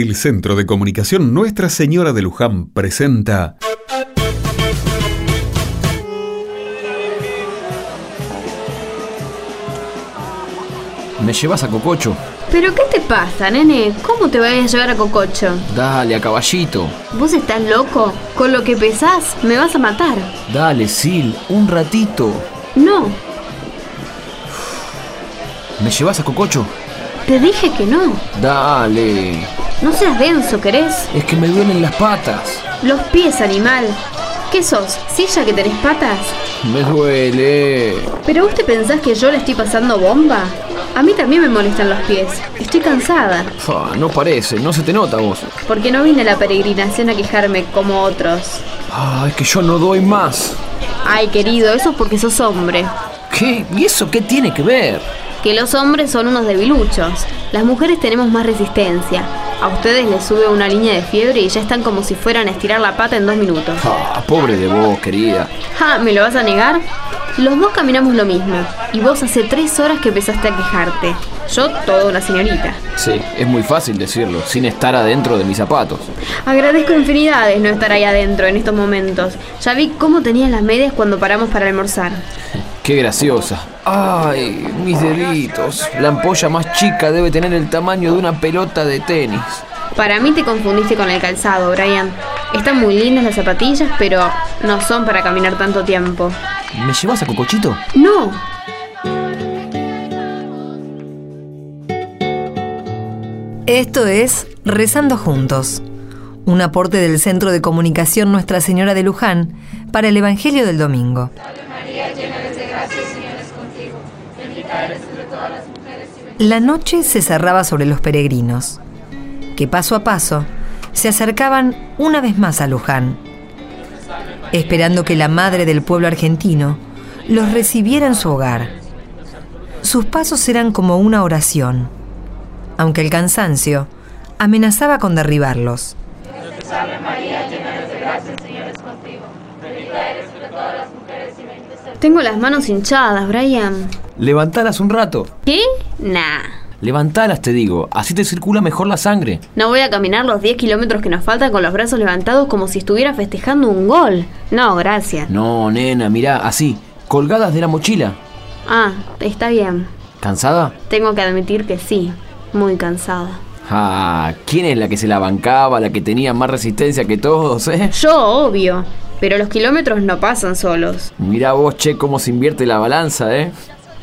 El Centro de Comunicación Nuestra Señora de Luján presenta ¿Me llevas a Cococho? ¿Pero qué te pasa, nene? ¿Cómo te voy a llevar a Cococho? Dale, a caballito. ¿Vos estás loco? Con lo que pesás, me vas a matar. Dale, Sil, un ratito. No, ¿Me llevas a Cococho? te dije que no. Dale. No seas denso, ¿querés? Es que me duelen las patas. Los pies, animal. ¿Qué sos? ¿Silla que tenés patas? Me duele. ¿Pero vos te pensás que yo le estoy pasando bomba? A mí también me molestan los pies. Estoy cansada. Fa, no parece, no se te nota vos. Porque no vine a la peregrinación a quejarme como otros. Ah, es que yo no doy más. Ay, querido, eso es porque sos hombre. ¿Qué? ¿Y eso qué tiene que ver? Que los hombres son unos debiluchos. Las mujeres tenemos más resistencia. A ustedes les sube una línea de fiebre y ya están como si fueran a estirar la pata en dos minutos. Ah, pobre de vos, querida. Ja, ¿me lo vas a negar? Los dos caminamos lo mismo. Y vos hace tres horas que empezaste a quejarte. Yo, toda una señorita. Sí, es muy fácil decirlo, sin estar adentro de mis zapatos. Agradezco infinidades no estar ahí adentro en estos momentos. Ya vi cómo tenías las medias cuando paramos para almorzar. Qué graciosa. Ay, mis deditos. La ampolla más chica debe tener el tamaño de una pelota de tenis. Para mí te confundiste con el calzado, Brian. Están muy lindas las zapatillas, pero no son para caminar tanto tiempo. ¿Me llevas a Cocochito? No, Esto es Rezando Juntos, un aporte del Centro de Comunicación Nuestra Señora de Luján para el Evangelio del Domingo. La noche se cerraba sobre los peregrinos, que paso a paso se acercaban una vez más a Luján, esperando que la madre del pueblo argentino los recibiera en su hogar. Sus pasos eran como una oración aunque el cansancio amenazaba con derribarlos. tengo las manos hinchadas, Brian. Levantalas un rato. ¿Qué? Nah. Levantalas, te digo. Así te circula mejor la sangre. No voy a caminar los 10 kilómetros que nos faltan con los brazos levantados como si estuviera festejando un gol. No, gracias. No, nena, mirá, así. Colgadas de la mochila. Ah, está bien. ¿Cansada? Tengo que admitir que sí. Muy cansada. Ah, ¿quién es la que se la bancaba, la que tenía más resistencia que todos, eh? Yo, obvio. Pero los kilómetros no pasan solos. Mirá vos, che, cómo se invierte la balanza, eh.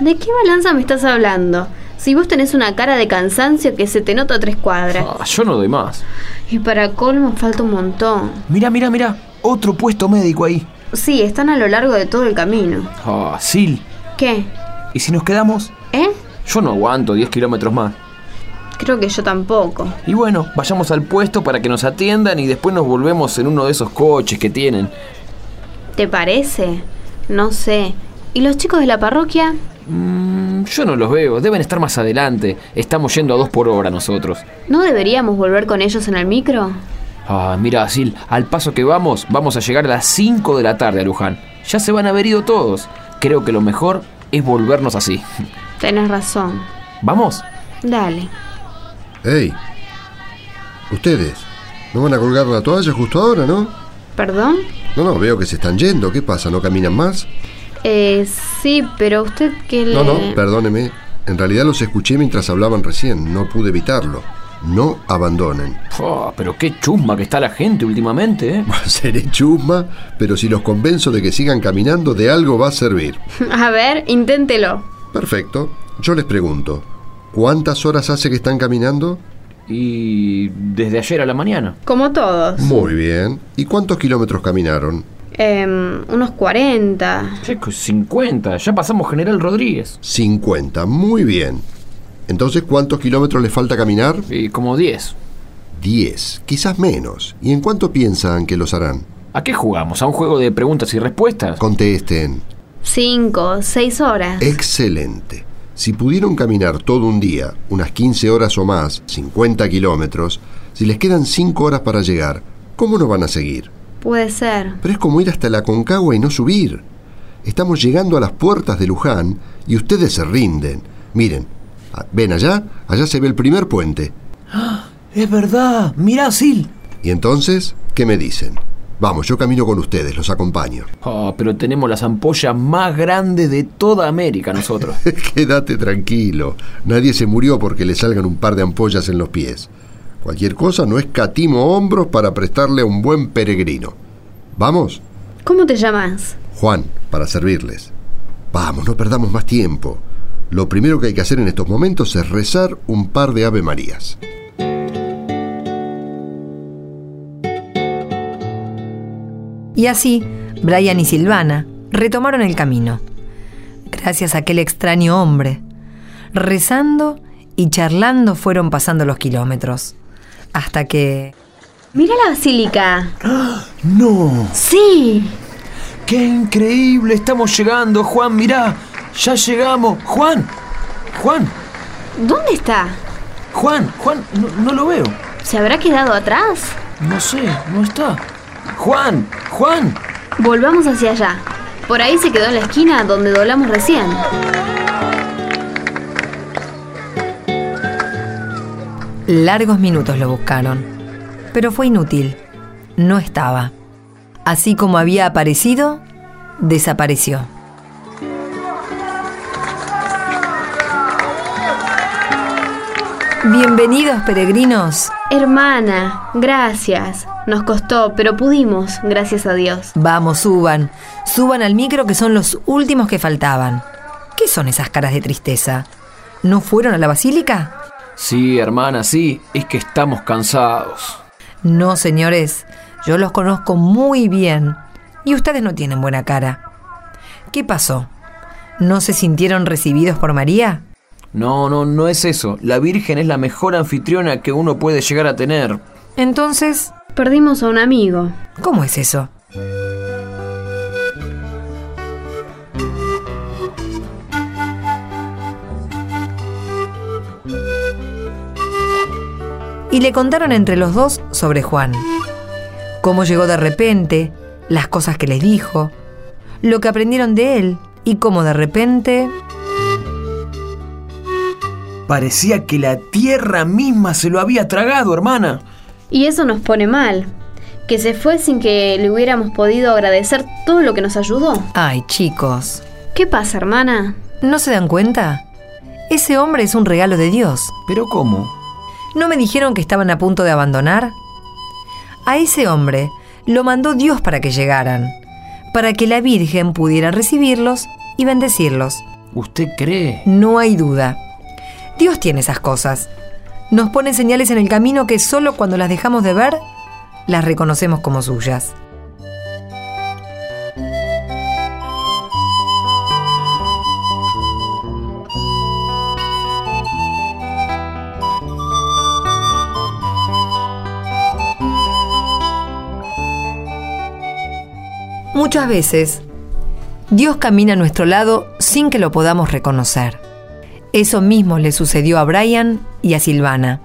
¿De qué balanza me estás hablando? Si vos tenés una cara de cansancio que se te nota a tres cuadras. Ah, yo no doy más. Y para colmo falta un montón. Mirá, mirá, mirá. Otro puesto médico ahí. Sí, están a lo largo de todo el camino. Ah, Sil. ¿Qué? ¿Y si nos quedamos? ¿Eh? Yo no aguanto 10 kilómetros más. Creo que yo tampoco. Y bueno, vayamos al puesto para que nos atiendan y después nos volvemos en uno de esos coches que tienen. ¿Te parece? No sé. ¿Y los chicos de la parroquia? Mm, yo no los veo, deben estar más adelante. Estamos yendo a dos por hora nosotros. ¿No deberíamos volver con ellos en el micro? Ah, mira, Sil, al paso que vamos, vamos a llegar a las 5 de la tarde a Luján. Ya se van a haber ido todos. Creo que lo mejor es volvernos así. Tenés razón. ¿Vamos? Dale. ¡Ey! Ustedes, ¿no van a colgar la toalla justo ahora, no? ¿Perdón? No, no, veo que se están yendo. ¿Qué pasa? ¿No caminan más? Eh, sí, pero usted que le... No, no, perdóneme. En realidad los escuché mientras hablaban recién. No pude evitarlo. No abandonen. Ah, pero qué chusma que está la gente últimamente, ¿eh? Seré chusma, pero si los convenzo de que sigan caminando, de algo va a servir. A ver, inténtelo. Perfecto. Yo les pregunto, ¿cuántas horas hace que están caminando? Y desde ayer a la mañana. Como todos. Muy bien. ¿Y cuántos kilómetros caminaron? Em, unos 40. Che, 50, ya pasamos General Rodríguez. 50. Muy bien. Entonces, ¿cuántos kilómetros les falta caminar? Y como 10. 10. Quizás menos. ¿Y en cuánto piensan que los harán? ¿A qué jugamos? ¿A un juego de preguntas y respuestas? Contesten. 5, 6 horas. Excelente. Si pudieron caminar todo un día, unas 15 horas o más, 50 kilómetros, si les quedan 5 horas para llegar, ¿cómo no van a seguir? Puede ser. Pero es como ir hasta la Concagua y no subir. Estamos llegando a las puertas de Luján y ustedes se rinden. Miren, ah, ven allá, allá se ve el primer puente. Es verdad, mirá, Sil. ¿Y entonces qué me dicen? Vamos, yo camino con ustedes, los acompaño. Oh, pero tenemos las ampollas más grandes de toda América nosotros. Quédate tranquilo. Nadie se murió porque le salgan un par de ampollas en los pies. Cualquier cosa no escatimo hombros para prestarle a un buen peregrino. ¿Vamos? ¿Cómo te llamas? Juan, para servirles. Vamos, no perdamos más tiempo. Lo primero que hay que hacer en estos momentos es rezar un par de Ave Marías. Y así, Brian y Silvana retomaron el camino, gracias a aquel extraño hombre. Rezando y charlando fueron pasando los kilómetros, hasta que... Mira la basílica. ¡No! Sí. ¡Qué increíble! Estamos llegando, Juan, mirá. Ya llegamos. Juan. Juan. ¿Dónde está? Juan. Juan. No, no lo veo. ¿Se habrá quedado atrás? No sé, no está. Juan. Juan. Volvamos hacia allá. Por ahí se quedó en la esquina donde doblamos recién. Largos minutos lo buscaron, pero fue inútil. No estaba. Así como había aparecido, desapareció. Bienvenidos peregrinos. Hermana, gracias. Nos costó, pero pudimos, gracias a Dios. Vamos, suban. Suban al micro que son los últimos que faltaban. ¿Qué son esas caras de tristeza? ¿No fueron a la basílica? Sí, hermana, sí. Es que estamos cansados. No, señores. Yo los conozco muy bien. Y ustedes no tienen buena cara. ¿Qué pasó? ¿No se sintieron recibidos por María? No, no, no es eso. La Virgen es la mejor anfitriona que uno puede llegar a tener. Entonces, Perdimos a un amigo. ¿cómo es eso? Y le contaron entre los dos sobre Juan. Cómo llegó de repente, las cosas que les dijo, lo que aprendieron de él y cómo de repente... Parecía que la tierra misma se lo había tragado, hermana. Y eso nos pone mal. Que se fue sin que le hubiéramos podido agradecer todo lo que nos ayudó. Ay, chicos, ¿Qué pasa, hermana? ¿no se dan cuenta? Ese hombre es un regalo de Dios. ¿Pero cómo? ¿No me dijeron que estaban a punto de abandonar? A ese hombre lo mandó Dios para que llegaran, para que la Virgen pudiera recibirlos y bendecirlos. ¿Usted cree? No hay duda. Dios tiene esas cosas. Nos pone señales en el camino que solo cuando las dejamos de ver, las reconocemos como suyas. Muchas veces, Dios camina a nuestro lado sin que lo podamos reconocer. Eso mismo le sucedió a Brian y a Silvana.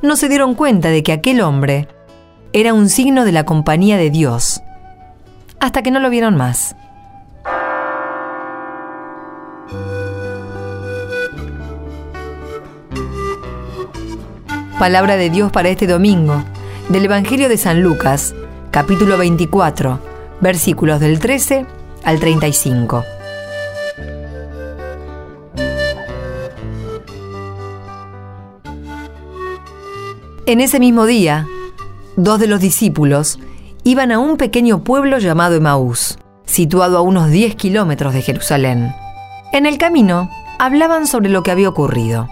No se dieron cuenta de que aquel hombre era un signo de la compañía de Dios, hasta que no lo vieron más. Palabra de Dios para este domingo, del Evangelio de San Lucas, capítulo 24, versículos del 13 al 35. En ese mismo día, dos de los discípulos iban a un pequeño pueblo llamado Emaús, situado a unos 10 kilómetros de Jerusalén. En el camino, hablaban sobre lo que había ocurrido.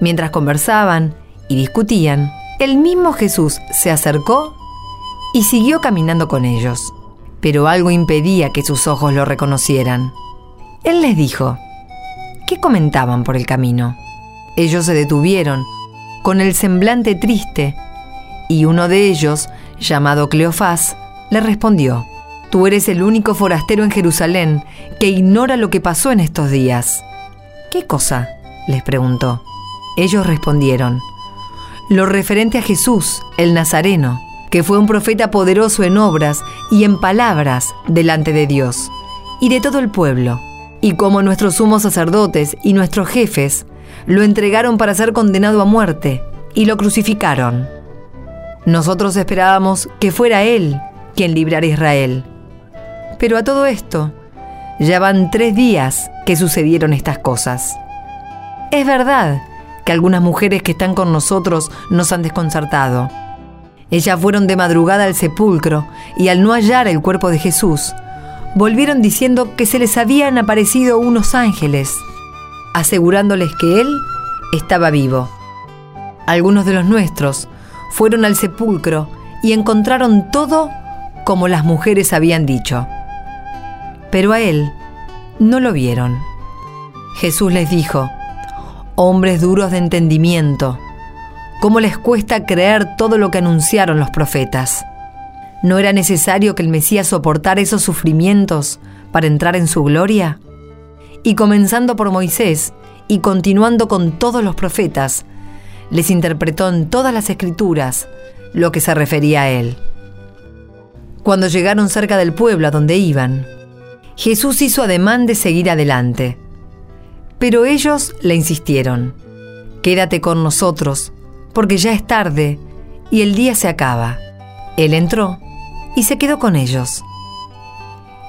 Mientras conversaban y discutían, el mismo Jesús se acercó y siguió caminando con ellos, pero algo impedía que sus ojos lo reconocieran. Él les dijo, ¿qué comentaban por el camino? Ellos se detuvieron, con el semblante triste, y uno de ellos, llamado Cleofás, le respondió, Tú eres el único forastero en Jerusalén que ignora lo que pasó en estos días. ¿Qué cosa? les preguntó. Ellos respondieron, Lo referente a Jesús, el Nazareno, que fue un profeta poderoso en obras y en palabras delante de Dios y de todo el pueblo, y como nuestros sumos sacerdotes y nuestros jefes lo entregaron para ser condenado a muerte y lo crucificaron. Nosotros esperábamos que fuera Él quien librara a Israel. Pero a todo esto, ya van tres días que sucedieron estas cosas. Es verdad que algunas mujeres que están con nosotros nos han desconcertado. Ellas fueron de madrugada al sepulcro y al no hallar el cuerpo de Jesús, volvieron diciendo que se les habían aparecido unos ángeles, asegurándoles que Él estaba vivo. Algunos de los nuestros fueron al sepulcro y encontraron todo como las mujeres habían dicho. Pero a Él no lo vieron. Jesús les dijo, hombres duros de entendimiento, ¿cómo les cuesta creer todo lo que anunciaron los profetas? ¿No era necesario que el Mesías soportara esos sufrimientos para entrar en su gloria? Y comenzando por Moisés y continuando con todos los profetas, les interpretó en todas las escrituras lo que se refería a él. Cuando llegaron cerca del pueblo a donde iban, Jesús hizo ademán de seguir adelante. Pero ellos le insistieron, Quédate con nosotros, porque ya es tarde y el día se acaba. Él entró y se quedó con ellos.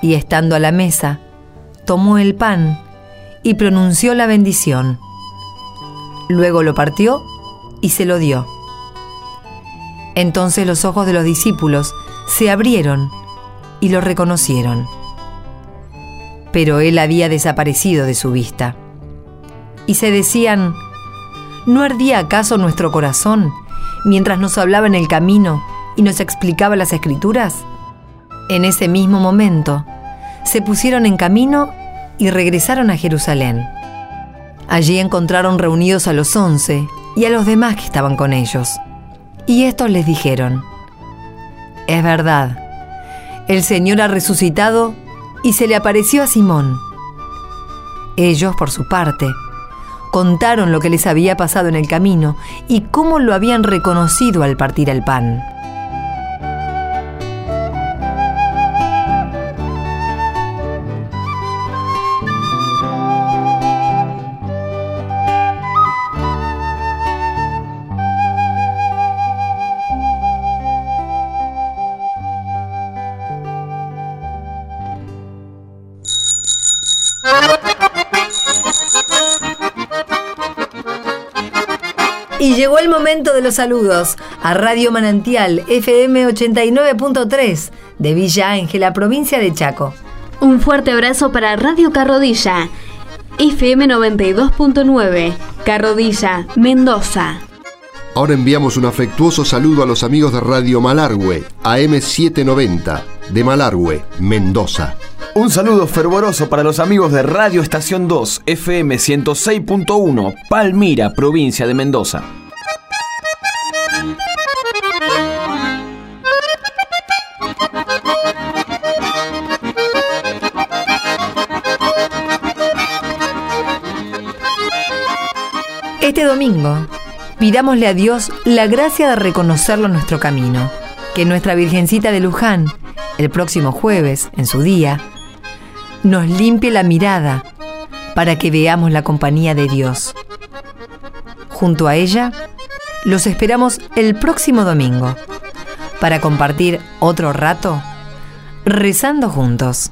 Y estando a la mesa, tomó el pan y pronunció la bendición. Luego lo partió y se lo dio. Entonces los ojos de los discípulos se abrieron y lo reconocieron. Pero él había desaparecido de su vista. Y se decían, ¿no ardía acaso nuestro corazón mientras nos hablaba en el camino y nos explicaba las escrituras? En ese mismo momento, se pusieron en camino y regresaron a Jerusalén. Allí encontraron reunidos a los once y a los demás que estaban con ellos. Y estos les dijeron, es verdad, el Señor ha resucitado y se le apareció a Simón. Ellos, por su parte, contaron lo que les había pasado en el camino y cómo lo habían reconocido al partir el pan. llegó el momento de los saludos a Radio Manantial FM 89.3 de Villa Ángela, provincia de Chaco. Un fuerte abrazo para Radio Carrodilla, FM 92.9, Carrodilla, Mendoza. Ahora enviamos un afectuoso saludo a los amigos de Radio Malargüe, AM790, de Malargüe, Mendoza. Un saludo fervoroso para los amigos de Radio Estación 2, FM 106.1, Palmira, provincia de Mendoza. Pidámosle a Dios la gracia de reconocerlo en nuestro camino, que nuestra Virgencita de Luján, el próximo jueves, en su día, nos limpie la mirada para que veamos la compañía de Dios. Junto a ella, los esperamos el próximo domingo para compartir otro rato rezando juntos.